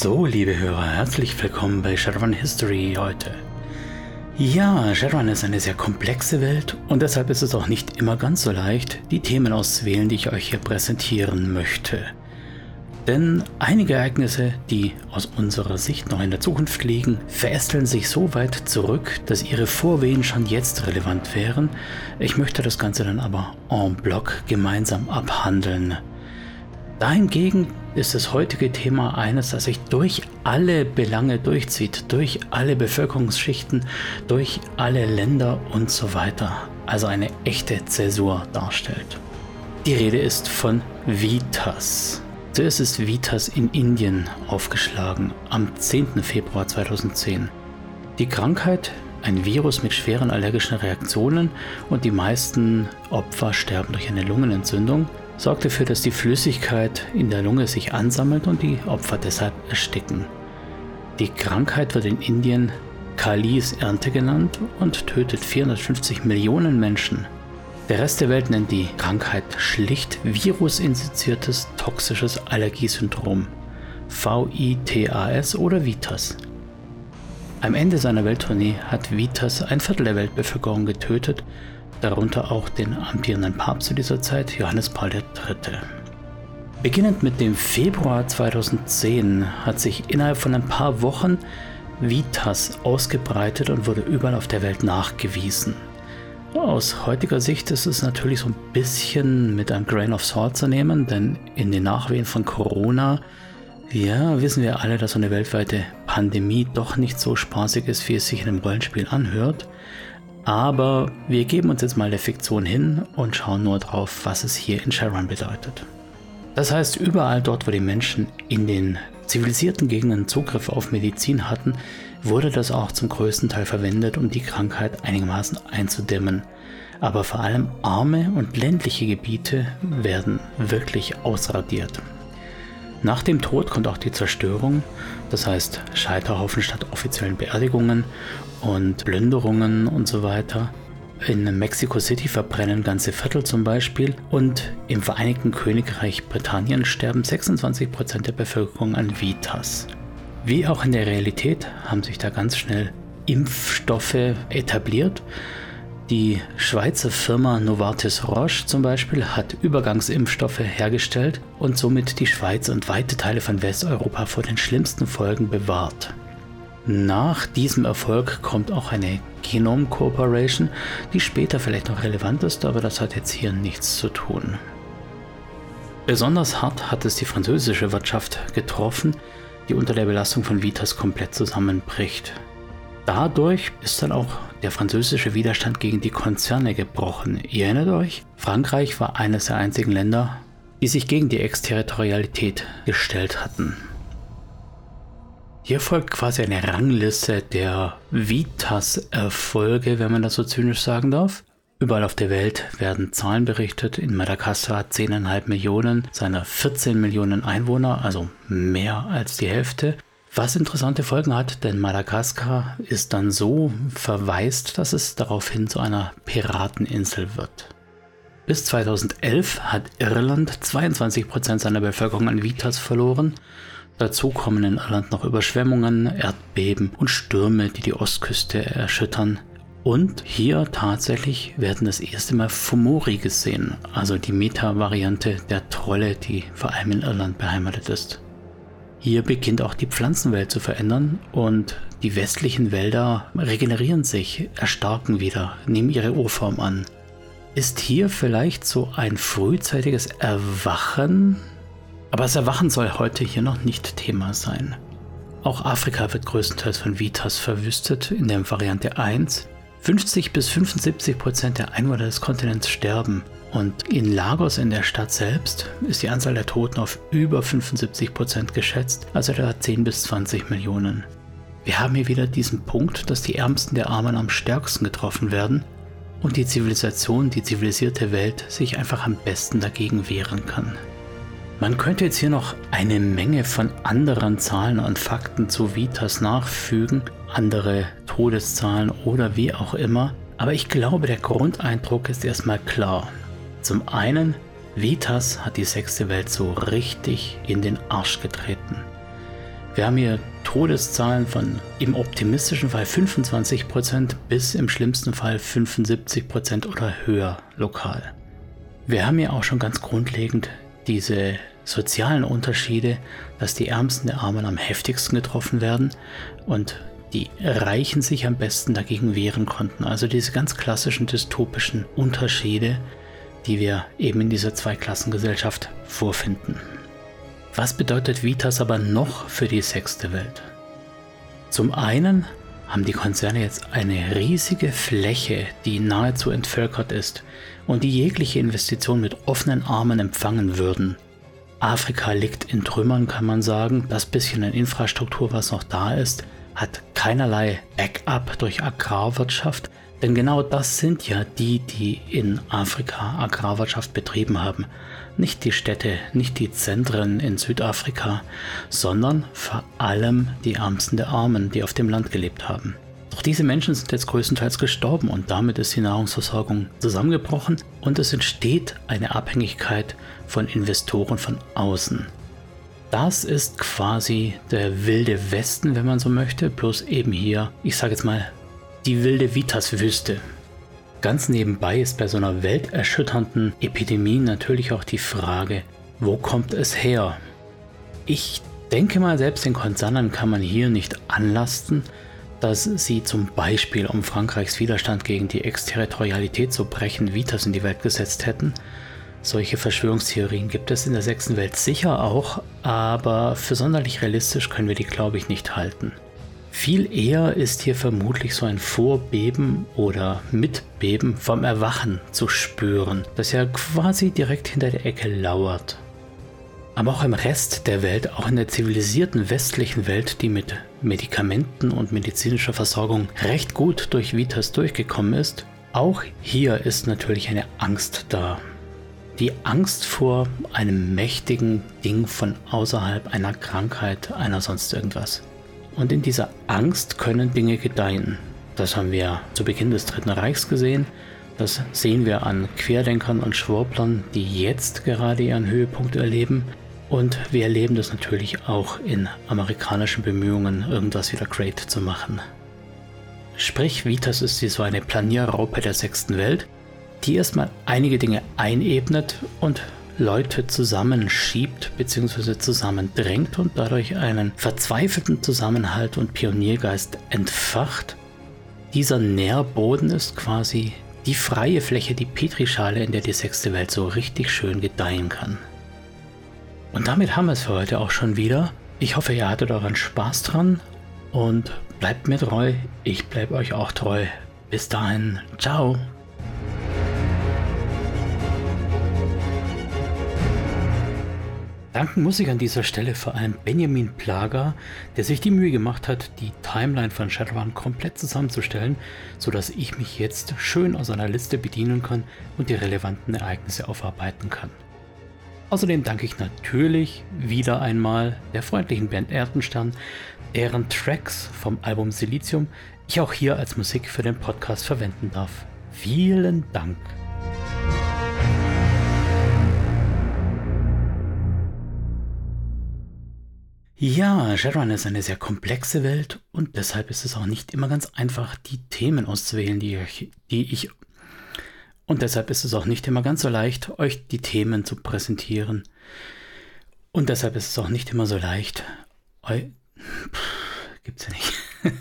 So, liebe Hörer, herzlich willkommen bei Shadowrun History heute. Ja, Shadowrun ist eine sehr komplexe Welt und deshalb ist es auch nicht immer ganz so leicht, die Themen auszuwählen, die ich euch hier präsentieren möchte. Denn einige Ereignisse, die aus unserer Sicht noch in der Zukunft liegen, verästeln sich so weit zurück, dass ihre Vorwehen schon jetzt relevant wären. Ich möchte das Ganze dann aber en bloc gemeinsam abhandeln. Dahingegen ist das heutige Thema eines, das sich durch alle Belange durchzieht, durch alle Bevölkerungsschichten, durch alle Länder und so weiter. Also eine echte Zäsur darstellt. Die Rede ist von Vitas. Zuerst ist Vitas in Indien aufgeschlagen, am 10. Februar 2010. Die Krankheit, ein Virus mit schweren allergischen Reaktionen und die meisten Opfer sterben durch eine Lungenentzündung, sorgt dafür, dass die Flüssigkeit in der Lunge sich ansammelt und die Opfer deshalb ersticken. Die Krankheit wird in Indien Kalis Ernte genannt und tötet 450 Millionen Menschen. Der Rest der Welt nennt die Krankheit schlicht virusinduziertes toxisches Allergiesyndrom, VITAS oder VITAS. Am Ende seiner Welttournee hat Vitas ein Viertel der Weltbevölkerung getötet darunter auch den amtierenden Papst zu dieser Zeit, Johannes Paul III. Beginnend mit dem Februar 2010 hat sich innerhalb von ein paar Wochen Vitas ausgebreitet und wurde überall auf der Welt nachgewiesen. Aus heutiger Sicht ist es natürlich so ein bisschen mit einem Grain of Salt zu nehmen, denn in den Nachwehen von Corona, ja, wissen wir alle, dass so eine weltweite Pandemie doch nicht so spaßig ist, wie es sich in einem Rollenspiel anhört. Aber wir geben uns jetzt mal der Fiktion hin und schauen nur drauf, was es hier in Sharon bedeutet. Das heißt, überall dort, wo die Menschen in den zivilisierten Gegenden Zugriff auf Medizin hatten, wurde das auch zum größten Teil verwendet, um die Krankheit einigermaßen einzudämmen. Aber vor allem arme und ländliche Gebiete werden wirklich ausradiert. Nach dem Tod kommt auch die Zerstörung, das heißt Scheiterhaufen statt offiziellen Beerdigungen und Plünderungen und so weiter. In Mexico City verbrennen ganze Viertel zum Beispiel und im Vereinigten Königreich Britannien sterben 26% der Bevölkerung an Vitas. Wie auch in der Realität haben sich da ganz schnell Impfstoffe etabliert. Die Schweizer Firma Novartis Roche zum Beispiel hat Übergangsimpfstoffe hergestellt und somit die Schweiz und weite Teile von Westeuropa vor den schlimmsten Folgen bewahrt. Nach diesem Erfolg kommt auch eine Genome Corporation, die später vielleicht noch relevant ist, aber das hat jetzt hier nichts zu tun. Besonders hart hat es die französische Wirtschaft getroffen, die unter der Belastung von Vitas komplett zusammenbricht. Dadurch ist dann auch der französische Widerstand gegen die Konzerne gebrochen. Ihr erinnert euch, Frankreich war eines der einzigen Länder, die sich gegen die Exterritorialität gestellt hatten. Hier folgt quasi eine Rangliste der Vitas-Erfolge, wenn man das so zynisch sagen darf. Überall auf der Welt werden Zahlen berichtet. In Madagaskar 10,5 Millionen seiner 14 Millionen Einwohner, also mehr als die Hälfte. Was interessante Folgen hat, denn Madagaskar ist dann so verwaist, dass es daraufhin zu einer Pirateninsel wird. Bis 2011 hat Irland 22% seiner Bevölkerung an Vitas verloren Dazu kommen in Irland noch Überschwemmungen, Erdbeben und Stürme, die die Ostküste erschüttern. Und hier tatsächlich werden das erste Mal Fomori gesehen, also die Meta-Variante der Trolle, die vor allem in Irland beheimatet ist. Hier beginnt auch die Pflanzenwelt zu verändern und die westlichen Wälder regenerieren sich, erstarken wieder, nehmen ihre Urform an. Ist hier vielleicht so ein frühzeitiges Erwachen aber das Erwachen soll heute hier noch nicht Thema sein. Auch Afrika wird größtenteils von Vitas verwüstet in der Variante 1. 50 bis 75 Prozent der Einwohner des Kontinents sterben und in Lagos in der Stadt selbst ist die Anzahl der Toten auf über 75 Prozent geschätzt, also etwa 10 bis 20 Millionen. Wir haben hier wieder diesen Punkt, dass die Ärmsten der Armen am stärksten getroffen werden und die Zivilisation, die zivilisierte Welt sich einfach am besten dagegen wehren kann. Man könnte jetzt hier noch eine Menge von anderen Zahlen und Fakten zu Vitas nachfügen, andere Todeszahlen oder wie auch immer, aber ich glaube, der Grundeindruck ist erstmal klar. Zum einen, Vitas hat die sechste Welt so richtig in den Arsch getreten. Wir haben hier Todeszahlen von im optimistischen Fall 25% bis im schlimmsten Fall 75% oder höher lokal. Wir haben ja auch schon ganz grundlegend diese sozialen Unterschiede, dass die Ärmsten der Armen am heftigsten getroffen werden und die Reichen sich am besten dagegen wehren konnten. Also diese ganz klassischen dystopischen Unterschiede, die wir eben in dieser Zweiklassengesellschaft vorfinden. Was bedeutet Vitas aber noch für die sechste Welt? Zum einen haben die Konzerne jetzt eine riesige Fläche, die nahezu entvölkert ist und die jegliche Investition mit offenen Armen empfangen würden. Afrika liegt in Trümmern, kann man sagen. Das bisschen an Infrastruktur, was noch da ist, hat keinerlei Backup durch Agrarwirtschaft, denn genau das sind ja die, die in Afrika Agrarwirtschaft betrieben haben. Nicht die Städte, nicht die Zentren in Südafrika, sondern vor allem die Ärmsten der Armen, die auf dem Land gelebt haben. Doch diese Menschen sind jetzt größtenteils gestorben und damit ist die Nahrungsversorgung zusammengebrochen und es entsteht eine Abhängigkeit von Investoren von außen. Das ist quasi der wilde Westen, wenn man so möchte, bloß eben hier, ich sage jetzt mal, die wilde Vitas-Wüste. Ganz nebenbei ist bei so einer welterschütternden Epidemie natürlich auch die Frage, wo kommt es her? Ich denke mal, selbst den Konzernen kann man hier nicht anlasten, dass sie zum Beispiel, um Frankreichs Widerstand gegen die Exterritorialität zu brechen, Vitas in die Welt gesetzt hätten. Solche Verschwörungstheorien gibt es in der sechsten Welt sicher auch, aber für sonderlich realistisch können wir die, glaube ich, nicht halten. Viel eher ist hier vermutlich so ein Vorbeben oder Mitbeben vom Erwachen zu spüren, das ja quasi direkt hinter der Ecke lauert. Aber auch im Rest der Welt, auch in der zivilisierten westlichen Welt, die mit Medikamenten und medizinischer Versorgung recht gut durch Vitas durchgekommen ist, auch hier ist natürlich eine Angst da. Die Angst vor einem mächtigen Ding von außerhalb einer Krankheit, einer sonst irgendwas. Und in dieser Angst können Dinge gedeihen. Das haben wir zu Beginn des Dritten Reichs gesehen. Das sehen wir an Querdenkern und Schwurblern, die jetzt gerade ihren Höhepunkt erleben. Und wir erleben das natürlich auch in amerikanischen Bemühungen, irgendwas wieder great zu machen. Sprich, Vitas ist wie so eine Planierraupe der sechsten Welt, die erstmal einige Dinge einebnet und Leute zusammenschiebt bzw. zusammendrängt und dadurch einen verzweifelten Zusammenhalt und Pioniergeist entfacht. Dieser Nährboden ist quasi die freie Fläche, die Petrischale, in der die sechste Welt so richtig schön gedeihen kann. Und damit haben wir es für heute auch schon wieder. Ich hoffe, ihr hattet euren Spaß dran und bleibt mir treu. Ich bleibe euch auch treu. Bis dahin, ciao. Danken muss ich an dieser Stelle vor allem Benjamin Plager, der sich die Mühe gemacht hat, die Timeline von Shadowrun komplett zusammenzustellen, sodass ich mich jetzt schön aus einer Liste bedienen kann und die relevanten Ereignisse aufarbeiten kann. Außerdem danke ich natürlich wieder einmal der freundlichen Band Erdenstern, deren Tracks vom Album Silizium ich auch hier als Musik für den Podcast verwenden darf. Vielen Dank. Ja, Shadowrun ist eine sehr komplexe Welt und deshalb ist es auch nicht immer ganz einfach, die Themen auszuwählen, die ich, die ich und deshalb ist es auch nicht immer ganz so leicht, euch die Themen zu präsentieren. Und deshalb ist es auch nicht immer so leicht, eu, gibt's ja nicht.